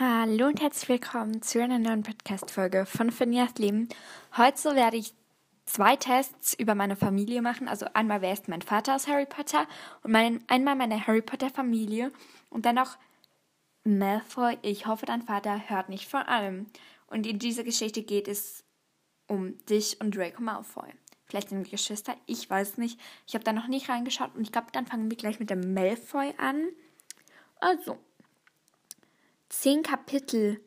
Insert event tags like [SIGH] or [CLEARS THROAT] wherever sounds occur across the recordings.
Hallo und herzlich willkommen zu einer neuen Podcast-Folge von Finjas Leben. Heute werde ich zwei Tests über meine Familie machen. Also einmal, wer ist mein Vater aus Harry Potter und mein, einmal meine Harry Potter-Familie und dann noch Malfoy. Ich hoffe, dein Vater hört nicht von allem. Und in dieser Geschichte geht es um dich und Draco Malfoy. Vielleicht sind Geschwister, ich weiß nicht. Ich habe da noch nicht reingeschaut und ich glaube, dann fangen wir gleich mit dem Malfoy an. Also, zehn Kapitel.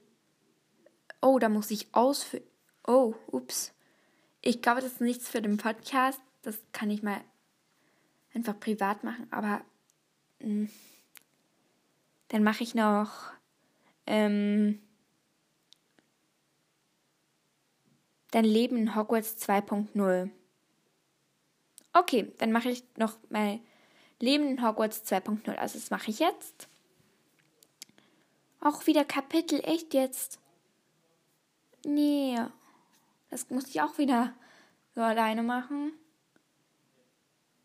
Oh, da muss ich ausfüllen. Oh, ups. Ich glaube, das ist nichts für den Podcast. Das kann ich mal einfach privat machen, aber mh, hm, dann mache ich noch ähm, dein Leben in Hogwarts 2.0. Okay, dann mache ich noch mein Leben in Hogwarts 2.0. Also das mache ich jetzt. Auch wieder Kapitel, echt jetzt? Nee. Das muss ich auch wieder so alleine machen.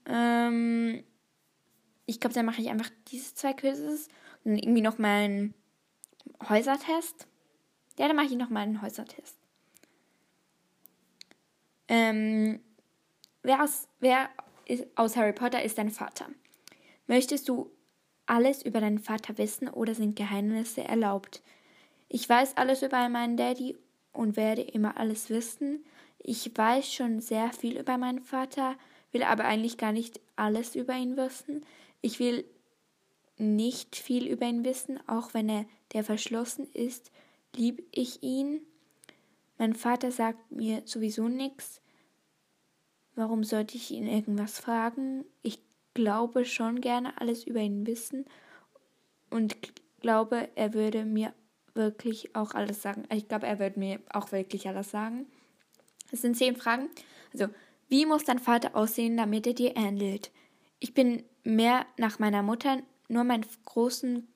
Ähm, ich glaube, dann mache ich einfach diese zwei Quizzes und irgendwie noch mal einen Häusertest. Ja, dann mache ich noch mal einen Häusertest. Ähm, wer aus, wer ist, aus Harry Potter ist dein Vater? Möchtest du alles über deinen Vater wissen oder sind Geheimnisse erlaubt? Ich weiß alles über meinen Daddy und werde immer alles wissen. Ich weiß schon sehr viel über meinen Vater, will aber eigentlich gar nicht alles über ihn wissen. Ich will nicht viel über ihn wissen, auch wenn er der verschlossen ist, lieb ich ihn. Mein Vater sagt mir sowieso nichts. Warum sollte ich ihn irgendwas fragen? Ich glaube schon gerne alles über ihn wissen und glaube, er würde mir wirklich auch alles sagen. Ich glaube, er würde mir auch wirklich alles sagen. Es sind zehn Fragen. Also, wie muss dein Vater aussehen, damit er dir ähnelt? Ich bin mehr nach meiner Mutter, nur meinen großen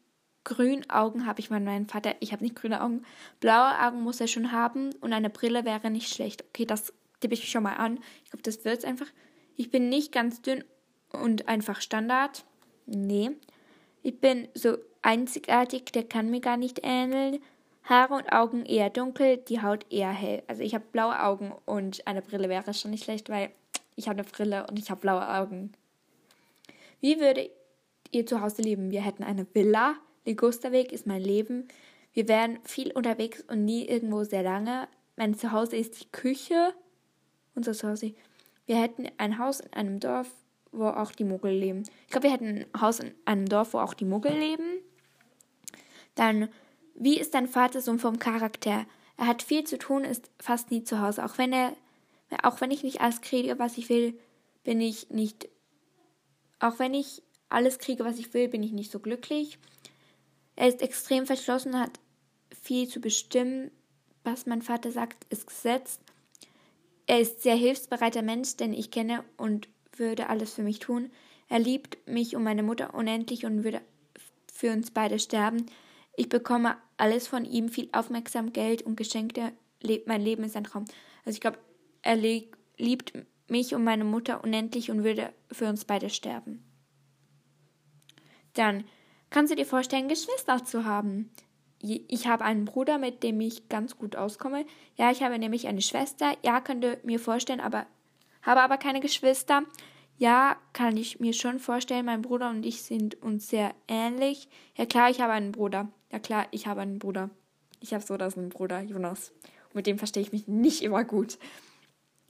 grünen Augen habe ich mal meinen Vater. Ich habe nicht grüne Augen. Blaue Augen muss er schon haben und eine Brille wäre nicht schlecht. Okay, das tippe ich schon mal an. Ich glaube, das wird es einfach. Ich bin nicht ganz dünn und einfach Standard. Nee. Ich bin so einzigartig, der kann mir gar nicht ähneln. Haare und Augen eher dunkel, die Haut eher hell. Also ich habe blaue Augen und eine Brille wäre schon nicht schlecht, weil ich habe eine Brille und ich habe blaue Augen. Wie würde ihr zu Hause leben? Wir hätten eine Villa. Ligusterweg ist mein Leben. Wir wären viel unterwegs und nie irgendwo sehr lange. Mein Zuhause ist die Küche. Unser Zuhause. Wir hätten ein Haus in einem Dorf wo auch die Muggel leben. Ich glaube, wir hätten ein Haus in einem Dorf, wo auch die Muggel leben. Dann, wie ist dein Vater so vom Charakter? Er hat viel zu tun, ist fast nie zu Hause. Auch wenn er, auch wenn ich nicht alles kriege, was ich will, bin ich nicht, auch wenn ich alles kriege, was ich will, bin ich nicht so glücklich. Er ist extrem verschlossen, hat viel zu bestimmen. Was mein Vater sagt, ist Gesetz. Er ist sehr hilfsbereiter Mensch, denn ich kenne und würde alles für mich tun. Er liebt mich und meine Mutter unendlich und würde für uns beide sterben. Ich bekomme alles von ihm, viel Aufmerksamkeit, Geld und Geschenke. Mein Leben ist ein Traum. Also ich glaube, er liebt mich und meine Mutter unendlich und würde für uns beide sterben. Dann kannst du dir vorstellen, Geschwister zu haben. Ich habe einen Bruder, mit dem ich ganz gut auskomme. Ja, ich habe nämlich eine Schwester. Ja, könnt ihr mir vorstellen, aber habe aber keine Geschwister. Ja, kann ich mir schon vorstellen, mein Bruder und ich sind uns sehr ähnlich. Ja klar, ich habe einen Bruder. Ja klar, ich habe einen Bruder. Ich habe so das einen Bruder, Jonas. Und mit dem verstehe ich mich nicht immer gut.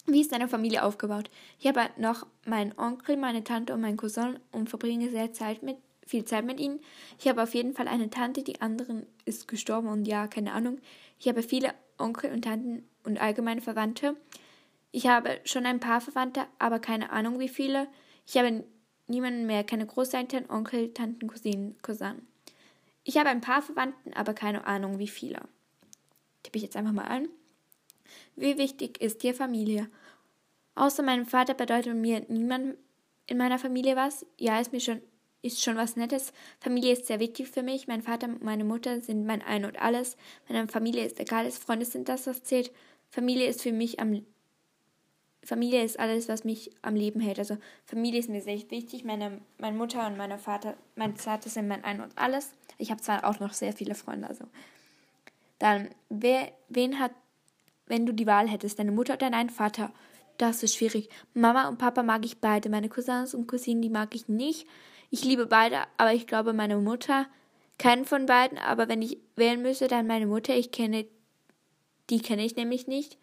Wie ist deine Familie aufgebaut? Ich habe noch meinen Onkel, meine Tante und meinen Cousin und verbringe sehr Zeit mit, viel Zeit mit ihnen. Ich habe auf jeden Fall eine Tante, die anderen ist gestorben und ja, keine Ahnung. Ich habe viele Onkel und Tanten und allgemeine Verwandte. Ich habe schon ein paar Verwandte, aber keine Ahnung wie viele. Ich habe niemanden mehr, keine Großeltern, Onkel, Tanten, Cousinen, Cousin. Ich habe ein paar Verwandten, aber keine Ahnung wie viele. Tippe ich jetzt einfach mal an. Wie wichtig ist dir Familie? Außer meinem Vater bedeutet mir niemand in meiner Familie was. Ja, ist mir schon ist schon was Nettes. Familie ist sehr wichtig für mich. Mein Vater und meine Mutter sind mein Ein und Alles. Meine Familie ist egal, Freunde sind das, was zählt. Familie ist für mich am Familie ist alles, was mich am Leben hält. Also Familie ist mir sehr wichtig. Meine, meine Mutter und mein Vater, mein Vater sind mein Ein und Alles. Ich habe zwar auch noch sehr viele Freunde, also Dann, wer, wen hat, wenn du die Wahl hättest, deine Mutter oder dein Vater? Das ist schwierig. Mama und Papa mag ich beide. Meine Cousins und Cousinen, die mag ich nicht. Ich liebe beide, aber ich glaube meine Mutter. Keinen von beiden, aber wenn ich wählen müsste, dann meine Mutter. Ich kenne, die kenne ich nämlich nicht.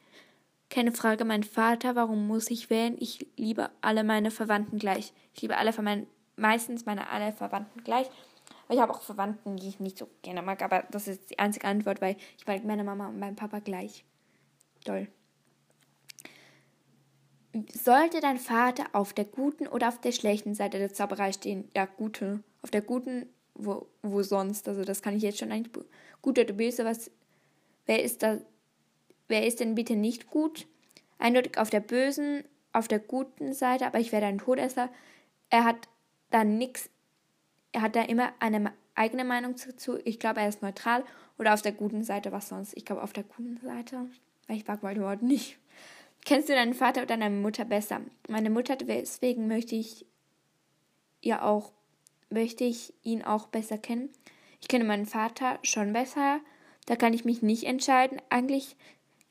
Keine Frage, mein Vater, warum muss ich wählen? Ich liebe alle meine Verwandten gleich. Ich liebe alle von meinen, meistens meine alle Verwandten gleich. Ich habe auch Verwandten, die ich nicht so gerne mag, aber das ist die einzige Antwort, weil ich mag meine Mama und meinen Papa gleich. Toll. Sollte dein Vater auf der guten oder auf der schlechten Seite der Zauberei stehen? Ja, gute. Auf der guten, wo, wo sonst? Also das kann ich jetzt schon eigentlich. Gut oder böse, was. Wer ist da Wer ist denn bitte nicht gut? Eindeutig auf der bösen, auf der guten Seite, aber ich werde ein Todesser. Er hat da nichts, er hat da immer eine eigene Meinung dazu. Ich glaube, er ist neutral. Oder auf der guten Seite, was sonst? Ich glaube, auf der guten Seite. Ich mag Voldemort nicht. Kennst du deinen Vater oder deine Mutter besser? Meine Mutter, deswegen möchte ich ja auch, möchte ich ihn auch besser kennen. Ich kenne meinen Vater schon besser. Da kann ich mich nicht entscheiden. Eigentlich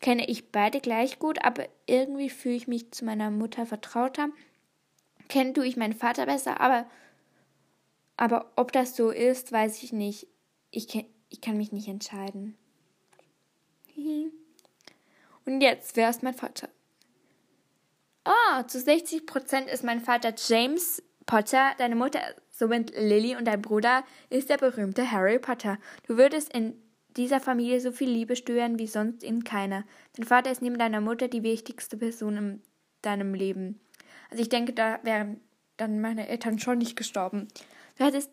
kenne ich beide gleich gut, aber irgendwie fühle ich mich zu meiner Mutter vertrauter. Kennen tue ich meinen Vater besser, aber, aber ob das so ist, weiß ich nicht. Ich, ich kann mich nicht entscheiden. Und jetzt, wer ist mein Vater? Oh, zu 60% ist mein Vater James Potter, deine Mutter somit Lily und dein Bruder ist der berühmte Harry Potter. Du würdest in dieser Familie so viel Liebe stören wie sonst in keiner. Dein Vater ist neben deiner Mutter die wichtigste Person in deinem Leben. Also ich denke, da wären dann meine Eltern schon nicht gestorben. Du hättest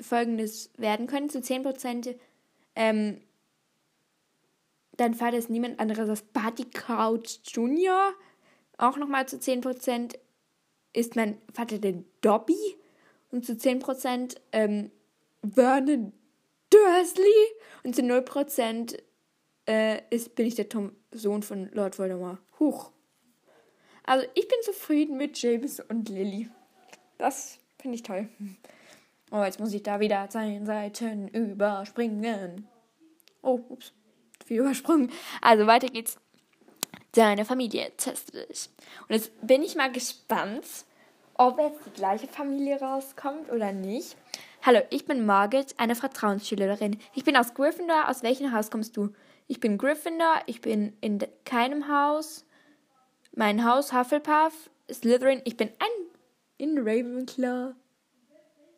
folgendes werden können, zu 10% ähm, dein Vater ist niemand anderes als Barty Crouch Jr. Auch nochmal zu 10% ist mein Vater der Dobby. Und zu 10% ähm, Vernon Dursley und zu 0% äh, ist, bin ich der Tom Sohn von Lord Voldemort. Huch. Also ich bin zufrieden mit James und Lily. Das finde ich toll. Oh, jetzt muss ich da wieder zehn Seiten überspringen. Oh, ups. Viel übersprungen. Also weiter geht's. Deine Familie teste dich. Und jetzt bin ich mal gespannt, ob jetzt die gleiche Familie rauskommt oder nicht. Hallo, ich bin Margaret, eine Vertrauensschülerin. Ich bin aus Gryffindor. Aus welchem Haus kommst du? Ich bin Gryffindor. Ich bin in keinem Haus. Mein Haus Hufflepuff, Slytherin. Ich bin ein in Ravenclaw.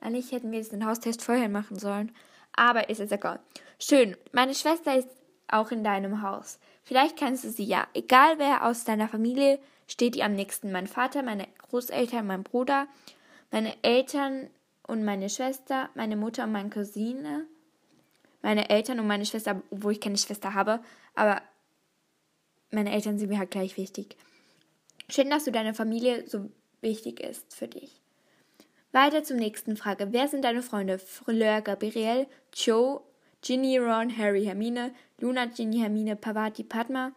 Eigentlich hätten wir jetzt den Haustest vorher machen sollen. Aber ist es egal. Schön. Meine Schwester ist auch in deinem Haus. Vielleicht kennst du sie ja. Egal wer aus deiner Familie steht ihr am nächsten. Mein Vater, meine Großeltern, mein Bruder, meine Eltern und meine Schwester, meine Mutter und meine Cousine, meine Eltern und meine Schwester, obwohl ich keine Schwester habe, aber meine Eltern sind mir halt gleich wichtig. Schön, dass du deine Familie so wichtig ist für dich. Weiter zur nächsten Frage. Wer sind deine Freunde? Fleur, Gabriel, Joe, Ginny, Ron, Harry, Hermine, Luna, Ginny, Hermine, Pavati, Padma,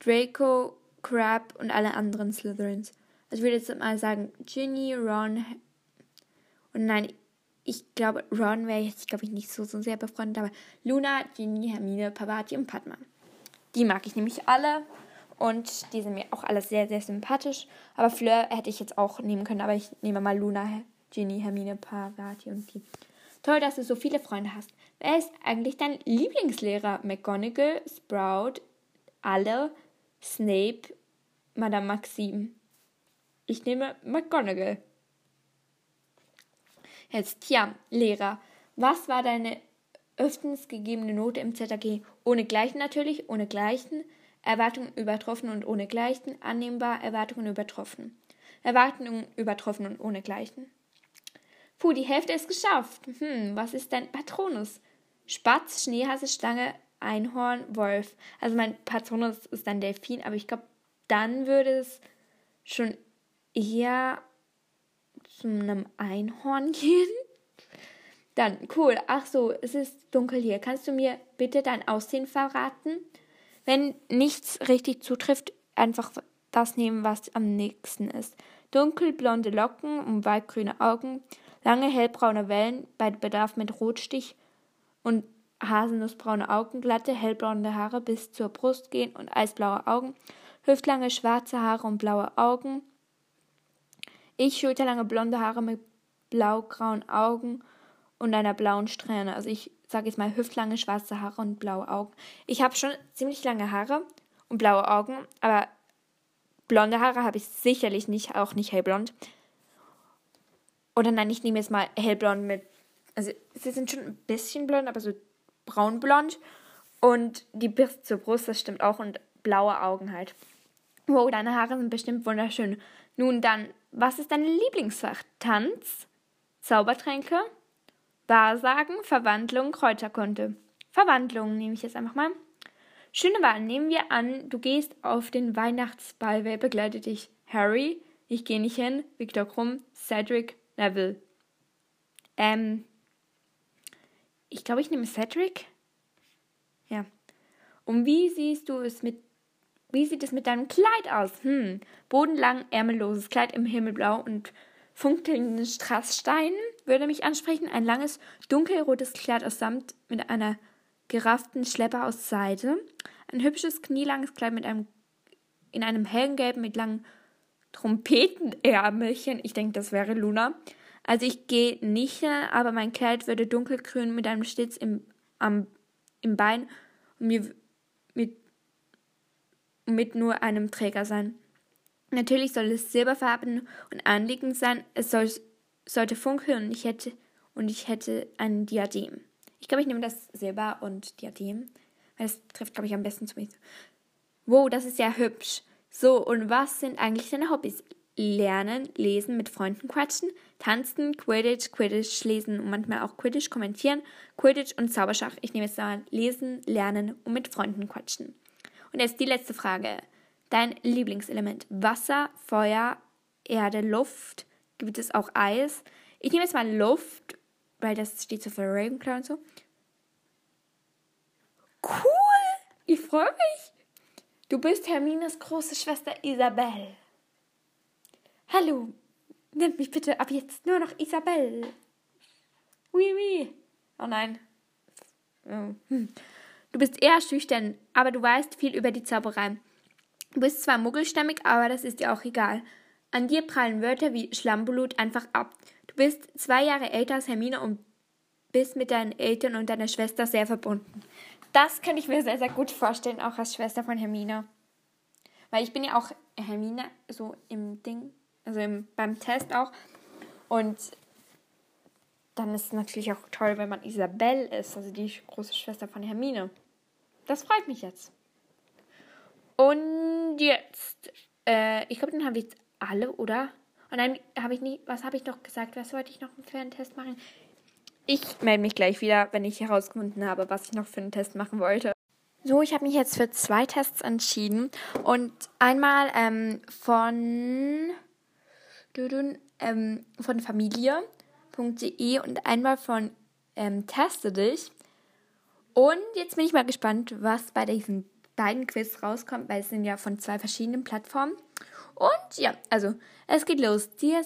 Draco, Crab und alle anderen Slytherins. Also ich würde jetzt mal sagen Ginny, Ron, und nein, ich glaube, Ron wäre jetzt, glaube ich, nicht so, so sehr befreundet, aber Luna, Ginny, Hermine, Pavati und Padma. Die mag ich nämlich alle und die sind mir auch alle sehr, sehr sympathisch. Aber Fleur hätte ich jetzt auch nehmen können, aber ich nehme mal Luna, Ginny, Hermine, Pavati und die. Toll, dass du so viele Freunde hast. Wer ist eigentlich dein Lieblingslehrer? McGonagall, Sprout, alle, Snape, Madame Maxime. Ich nehme McGonagall. Jetzt, tja, Lehrer, was war deine öfters gegebene Note im ZAG? Ohne Gleichen natürlich, ohne Gleichen, Erwartungen übertroffen und ohne Gleichen, annehmbar, Erwartungen übertroffen. Erwartungen übertroffen und ohne Gleichen. Puh, die Hälfte ist geschafft. Hm, was ist dein Patronus? Spatz, Schneehase, Schlange, Einhorn, Wolf. Also mein Patronus ist dann Delfin, aber ich glaube, dann würde es schon eher zu einem Einhorn gehen. Dann, cool. Ach so, es ist dunkel hier. Kannst du mir bitte dein Aussehen verraten? Wenn nichts richtig zutrifft, einfach das nehmen, was am nächsten ist. Dunkelblonde Locken und waldgrüne Augen, lange hellbraune Wellen, bei Bedarf mit Rotstich und haselnussbraune Augen, glatte, hellbraune Haare bis zur Brust gehen und eisblaue Augen, hüftlange schwarze Haare und blaue Augen. Ich schulterlange blonde Haare mit blaugrauen Augen und einer blauen Strähne. Also ich sage jetzt mal hüftlange schwarze Haare und blaue Augen. Ich habe schon ziemlich lange Haare und blaue Augen, aber blonde Haare habe ich sicherlich nicht, auch nicht hellblond. Oder nein, ich nehme jetzt mal hellblond mit. Also sie sind schon ein bisschen blond, aber so braunblond. Und die bis zur Brust, das stimmt auch. Und blaue Augen halt. Wow, deine Haare sind bestimmt wunderschön. Nun dann, was ist dein Lieblingsfach? Tanz? Zaubertränke? Wahrsagen? Verwandlung? Kräuterkunde? Verwandlung nehme ich jetzt einfach mal. Schöne Wahl. Nehmen wir an, du gehst auf den Weihnachtsball. Wer begleitet dich? Harry? Ich gehe nicht hin. Victor Krumm? Cedric? Neville? Ähm. Ich glaube, ich nehme Cedric. Ja. Und wie siehst du es mit wie sieht es mit deinem Kleid aus? Hm, bodenlang, ärmelloses Kleid im Himmelblau und funkelnden Strasssteinen würde mich ansprechen. Ein langes, dunkelrotes Kleid aus Samt mit einer gerafften Schleppe aus Seide. Ein hübsches, knielanges Kleid mit einem, in einem hellen Gelb mit langen Trompetenärmelchen. Ich denke, das wäre Luna. Also ich gehe nicht, aber mein Kleid würde dunkelgrün mit einem Schlitz im, am, im Bein und mir mit nur einem Träger sein. Natürlich soll es silberfarben und anliegend sein. Es soll, sollte funkeln und ich hätte und ich hätte ein Diadem. Ich glaube, ich nehme das Silber und Diadem, weil das trifft, glaube ich, am besten zu mir. Wow, das ist ja hübsch. So, und was sind eigentlich deine Hobbys? Lernen, lesen, mit Freunden quatschen, tanzen, Quidditch, Quidditch lesen und manchmal auch Quidditch kommentieren, Quidditch und Zauberschach. Ich nehme jetzt mal lesen, lernen und mit Freunden quatschen. Und jetzt die letzte Frage. Dein Lieblingselement. Wasser, Feuer, Erde, Luft. Gibt es auch Eis? Ich nehme jetzt mal Luft, weil das steht so für Ravenclaw und so. Cool! Ich freue mich. Du bist Hermines große Schwester Isabel. Hallo, nennt mich bitte ab jetzt nur noch Isabel. Oui, oui. Oh nein. Oh. Hm. Du bist eher schüchtern, aber du weißt viel über die Zauberei. Du bist zwar muggelstämmig, aber das ist dir auch egal. An dir prallen Wörter wie Schlammblut einfach ab. Du bist zwei Jahre älter als Hermine und bist mit deinen Eltern und deiner Schwester sehr verbunden. Das kann ich mir sehr, sehr gut vorstellen, auch als Schwester von Hermine. Weil ich bin ja auch Hermine, so im Ding, also im, beim Test auch. Und dann ist es natürlich auch toll, wenn man Isabelle ist, also die große Schwester von Hermine. Das freut mich jetzt. Und jetzt, äh, ich glaube, dann habe ich jetzt alle, oder? Und dann habe ich nicht, was habe ich noch gesagt? Was wollte ich noch für einen Test machen? Ich melde mich gleich wieder, wenn ich herausgefunden habe, was ich noch für einen Test machen wollte. So, ich habe mich jetzt für zwei Tests entschieden. Und einmal ähm, von, ähm, von familie.de und einmal von ähm, Teste dich. Und jetzt bin ich mal gespannt, was bei diesen beiden Quiz rauskommt, weil es sind ja von zwei verschiedenen Plattformen. Und ja, also, es geht los. Dir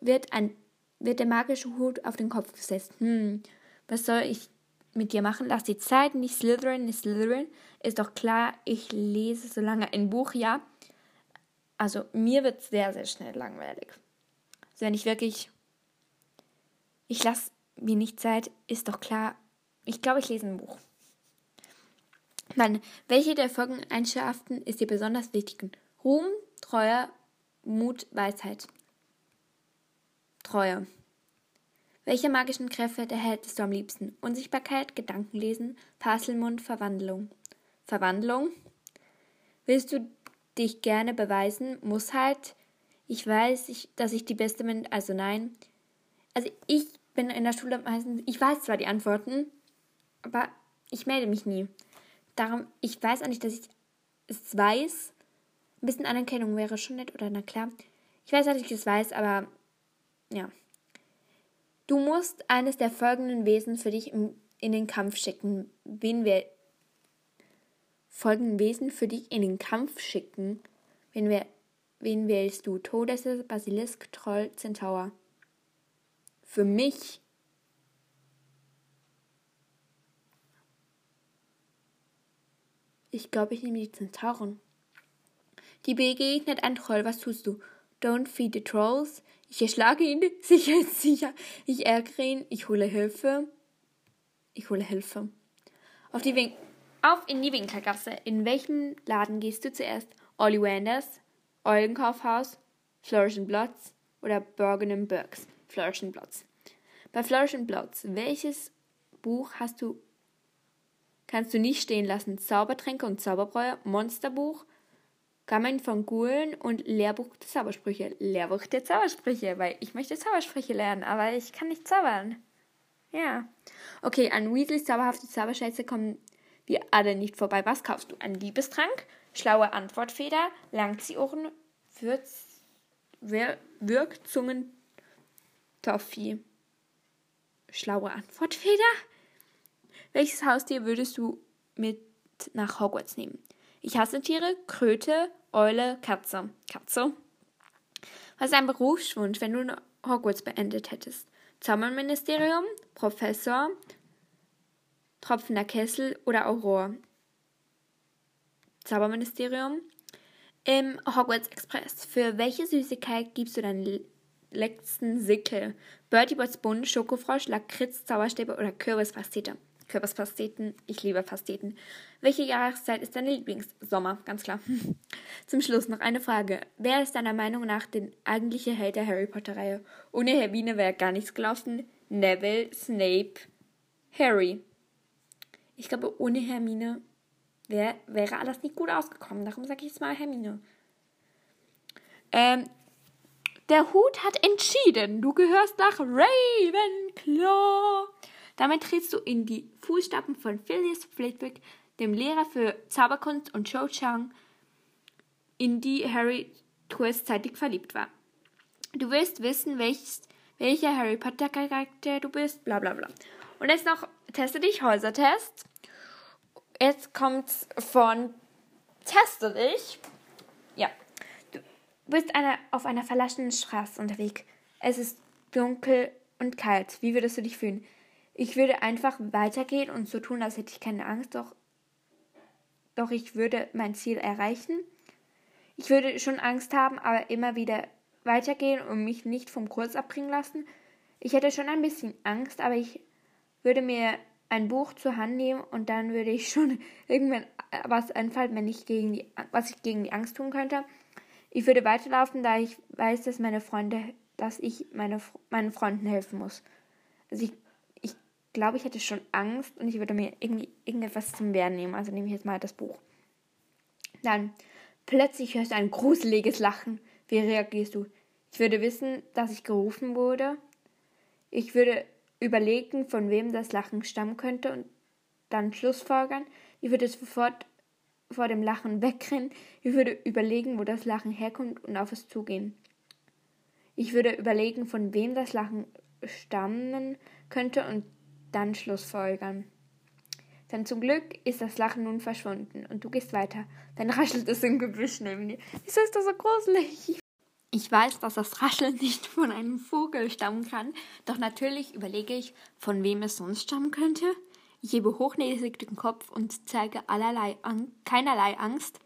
wird, ein, wird der magische Hut auf den Kopf gesetzt. Hm, was soll ich mit dir machen? Lass die Zeit, nicht Slytherin, nicht Slytherin. Ist doch klar, ich lese so lange ein Buch, ja. Also, mir wird sehr, sehr schnell langweilig. Also, wenn ich wirklich. Ich lasse mir nicht Zeit, ist doch klar. Ich glaube, ich lese ein Buch. Dann, welche der folgenden Eigenschaften ist dir besonders wichtig? Ruhm, Treue, Mut, Weisheit. Treue. Welche magischen Kräfte erhältst du am liebsten? Unsichtbarkeit, Gedankenlesen, Parselmund, Verwandlung. Verwandlung. Willst du dich gerne beweisen? Muss halt. Ich weiß, ich, dass ich die Beste bin, also nein. Also ich bin in der Schule meistens, ich weiß zwar die Antworten, aber ich melde mich nie. Darum, ich weiß auch nicht, dass ich es weiß. Ein bisschen Anerkennung wäre schon nett, oder na klar. Ich weiß, dass ich es weiß, aber ja. Du musst eines der folgenden Wesen für dich im, in den Kampf schicken. Wen wir folgenden Wesen für dich in den Kampf schicken. Wen, wir, wen wählst du? Todesse, Basilisk, Troll, Zentaur. Für mich Ich glaube, ich nehme die Zentauren. Die begegnet ein Troll. Was tust du? Don't feed the trolls. Ich erschlage ihn. [LAUGHS] Sicher sicher. Ich ärgere ihn. Ich hole Hilfe. Ich hole Hilfe. Auf, die Win auf in die Winkelgasse. In welchem Laden gehst du zuerst? Olli Wenders, Eulenkaufhaus, Flourish Blotz oder Bergen? Flourish Blotz. Bei Flourish Blotz, welches Buch hast du kannst du nicht stehen lassen? Zaubertränke und Zauberbräu, Monsterbuch, Gammeln von Gulen und Lehrbuch der Zaubersprüche. Lehrbuch der Zaubersprüche, weil ich möchte Zaubersprüche lernen, aber ich kann nicht zaubern. Ja. Okay, an Weasleys zauberhafte Zauberschätze kommen wir alle nicht vorbei. Was kaufst du? Ein Liebestrank, schlaue Antwortfeder, Langziehohren, Würz, Wir Wirkzungen, Toffee. Schlaue Antwortfeder? Welches Haustier würdest du mit nach Hogwarts nehmen? Ich hasse Tiere, Kröte, Eule, Katze. Katze. Was ist ein Berufswunsch, wenn du Hogwarts beendet hättest? Zauberministerium, Professor, Tropfender Kessel oder Aurora? Zauberministerium. Im Hogwarts Express. Für welche Süßigkeit gibst du deinen letzten Sickel? Bertie Bots Bund, Schokofrosch, Lakritz, Zauberstäbe oder Kürbispastete? Kürbispasteten. Ich liebe Pasteten. Welche Jahreszeit ist deine Lieblingssommer? Ganz klar. [LAUGHS] Zum Schluss noch eine Frage. Wer ist deiner Meinung nach der eigentliche Held der Harry Potter-Reihe? Ohne Hermine wäre gar nichts gelaufen. Neville, Snape, Harry. Ich glaube, ohne Hermine wär, wäre alles nicht gut ausgekommen. Darum sage ich jetzt mal Hermine. Ähm, der Hut hat entschieden. Du gehörst nach Ravenclaw. Damit trittst du in die Fußstapfen von Phileas Flitwick, dem Lehrer für Zauberkunst und Cho Chang, in die Harry kurzzeitig verliebt war. Du willst wissen, welches, welcher Harry Potter Charakter du bist, bla bla bla. Und jetzt noch, teste dich, Häusertest. Jetzt kommt's von Teste dich. Ja. Du bist eine, auf einer verlassenen Straße unterwegs. Es ist dunkel und kalt. Wie würdest du dich fühlen? Ich würde einfach weitergehen und so tun, als hätte ich keine Angst, doch, doch ich würde mein Ziel erreichen. Ich würde schon Angst haben, aber immer wieder weitergehen und mich nicht vom Kurs abbringen lassen. Ich hätte schon ein bisschen Angst, aber ich würde mir ein Buch zur Hand nehmen und dann würde ich schon [LAUGHS] irgendwann was einfallen, wenn ich gegen die, was ich gegen die Angst tun könnte. Ich würde weiterlaufen, da ich weiß, dass meine Freunde, dass ich meine, meinen Freunden helfen muss. Also ich glaube, ich hätte schon Angst und ich würde mir irgendwie irgendetwas zum Wehren nehmen. Also nehme ich jetzt mal das Buch. Dann plötzlich hörst du ein gruseliges Lachen. Wie reagierst du? Ich würde wissen, dass ich gerufen wurde. Ich würde überlegen, von wem das Lachen stammen könnte und dann Schlussfolgern. Ich würde sofort vor dem Lachen wegrennen. Ich würde überlegen, wo das Lachen herkommt und auf es zugehen. Ich würde überlegen, von wem das Lachen stammen könnte und dann schlussfolgern. Denn zum Glück ist das Lachen nun verschwunden und du gehst weiter. Dann raschelt es im Gebüsch neben dir. Wieso ist das so gruselig? Ich weiß, dass das Rascheln nicht von einem Vogel stammen kann, doch natürlich überlege ich, von wem es sonst stammen könnte. Ich hebe hochnäsig den Kopf und zeige allerlei An keinerlei Angst.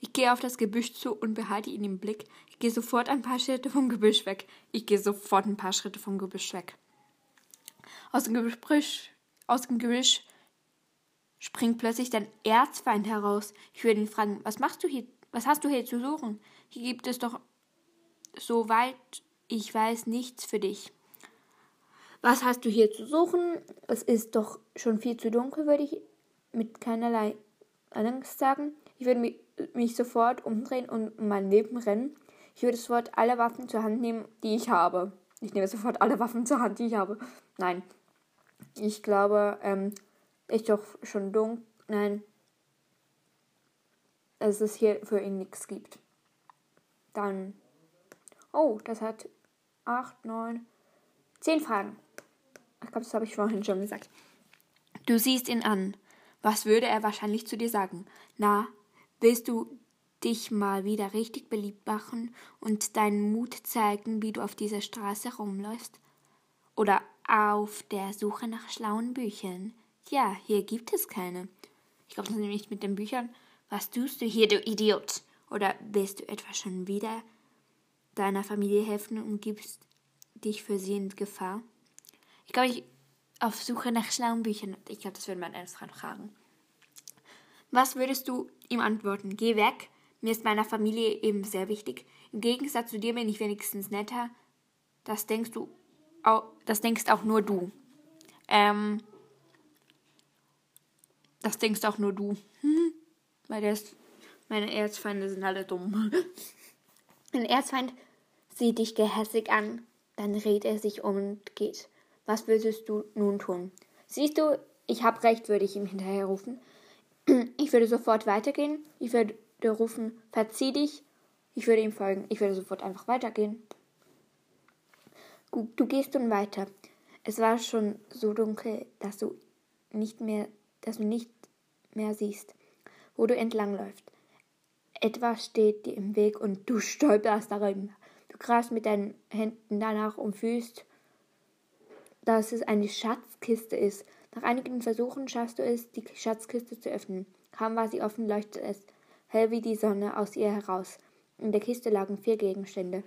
Ich gehe auf das Gebüsch zu und behalte ihn im Blick. Ich gehe sofort ein paar Schritte vom Gebüsch weg. Ich gehe sofort ein paar Schritte vom Gebüsch weg. Aus dem Gebüsch, aus dem Gebüsch springt plötzlich dein Erzfeind heraus. Ich würde ihn fragen, was machst du hier? Was hast du hier zu suchen? Hier gibt es doch, soweit ich weiß, nichts für dich. Was hast du hier zu suchen? Es ist doch schon viel zu dunkel, würde ich mit keinerlei Angst sagen. Ich würde mich, mich sofort umdrehen und um mein Leben rennen. Ich würde sofort alle Waffen zur Hand nehmen, die ich habe. Ich nehme sofort alle Waffen zur Hand, die ich habe. Nein, ich glaube, ähm, ist doch schon dunkel. Nein. Es hier für ihn nichts gibt. Dann. Oh, das hat 8, 9, 10 Fragen. Ich glaube, das habe ich vorhin schon gesagt. Du siehst ihn an. Was würde er wahrscheinlich zu dir sagen? Na, willst du dich mal wieder richtig beliebt machen und deinen Mut zeigen, wie du auf dieser Straße rumläufst? Oder auf der Suche nach schlauen Büchern. Ja, hier gibt es keine. Ich glaube, das ist nämlich mit den Büchern. Was tust du hier, du Idiot? Oder willst du etwa schon wieder deiner Familie helfen und gibst dich für sie in Gefahr? Ich glaube, ich auf Suche nach schlauen Büchern. Ich glaube, das würde man ernsthaft fragen. Was würdest du ihm antworten? Geh weg. Mir ist meiner Familie eben sehr wichtig. Im Gegensatz zu dir bin ich wenigstens netter. Das denkst du, auch, das denkst auch nur du. Ähm, das denkst auch nur du. Hm? Weil das, meine Erzfeinde sind alle dumm. [LAUGHS] Ein Erzfeind sieht dich gehässig an, dann dreht er sich um und geht. Was würdest du nun tun? Siehst du, ich hab recht, würde ich ihm hinterher rufen. [CLEARS THROAT] Ich würde sofort weitergehen. Ich würde rufen, verzieh dich. Ich würde ihm folgen. Ich würde sofort einfach weitergehen. Du gehst nun weiter. Es war schon so dunkel, dass du nicht mehr, dass du nicht mehr siehst, wo du entlangläufst. Etwas steht dir im Weg und du stolperst darin. Du greifst mit deinen Händen danach und fühlst, dass es eine Schatzkiste ist. Nach einigen Versuchen schaffst du es, die Schatzkiste zu öffnen. Kaum war sie offen, leuchtet es hell wie die Sonne aus ihr heraus. In der Kiste lagen vier Gegenstände.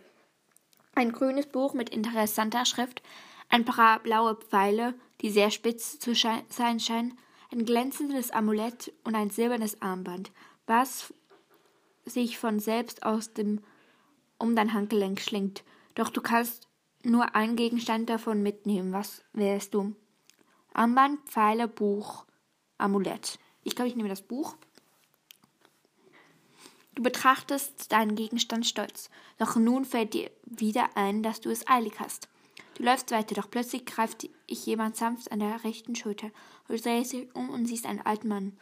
Ein grünes Buch mit interessanter Schrift, ein paar blaue Pfeile, die sehr spitz zu sein scheinen, ein glänzendes Amulett und ein silbernes Armband, was sich von selbst aus dem um dein Handgelenk schlingt. Doch du kannst nur einen Gegenstand davon mitnehmen. Was wärst du? Armband, Pfeile, Buch, Amulett. Ich glaube, ich nehme das Buch. Du betrachtest deinen Gegenstand stolz, doch nun fällt dir wieder ein, dass du es eilig hast. Du läufst weiter, doch plötzlich greift dich jemand sanft an der rechten Schulter. Du drehst dich um und siehst einen alten Mann.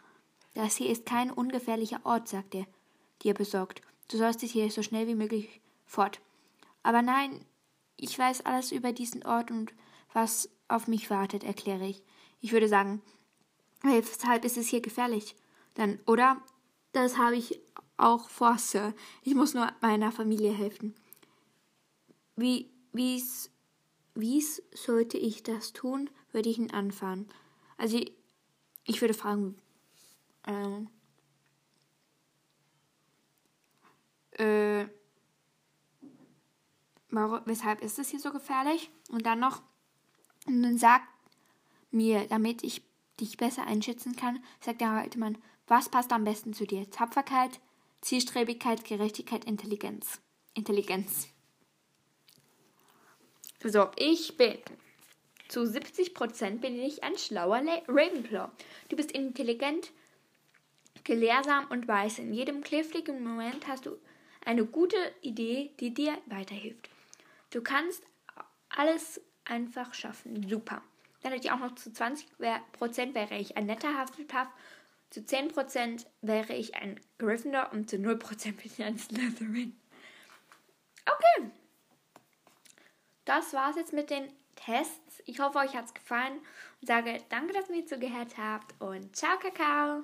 Das hier ist kein ungefährlicher Ort, sagt er, dir besorgt. Du sollst dich hier so schnell wie möglich fort. Aber nein, ich weiß alles über diesen Ort und was auf mich wartet, erkläre ich. Ich würde sagen, weshalb ist es hier gefährlich? Dann, oder? Das habe ich auch vor, Sir. Ich muss nur meiner Familie helfen. Wie, wie's, wie's sollte ich das tun? Würde ich ihn anfahren. Also, ich, ich würde fragen, ähm, äh, warum, weshalb ist es hier so gefährlich? Und dann noch, und dann sagt mir, damit ich dich besser einschätzen kann, sagt der alte Mann, was passt am besten zu dir? Tapferkeit, Zielstrebigkeit, Gerechtigkeit, Intelligenz. Intelligenz. So, ich bin zu 70% bin ich ein schlauer Ravenclaw. Du bist intelligent, gelehrsam und weiß. In jedem kniffligen Moment hast du eine gute Idee, die dir weiterhilft. Du kannst alles einfach schaffen. Super. Dann hätte ich auch noch zu 20% wäre ich ein netter Hufflepuff, zu 10% wäre ich ein Gryffindor und zu 0% bin ich ein Slytherin. Okay. Das war's jetzt mit den Tests. Ich hoffe, euch hat's gefallen und sage danke, dass ihr mir zugehört habt und ciao, Kakao.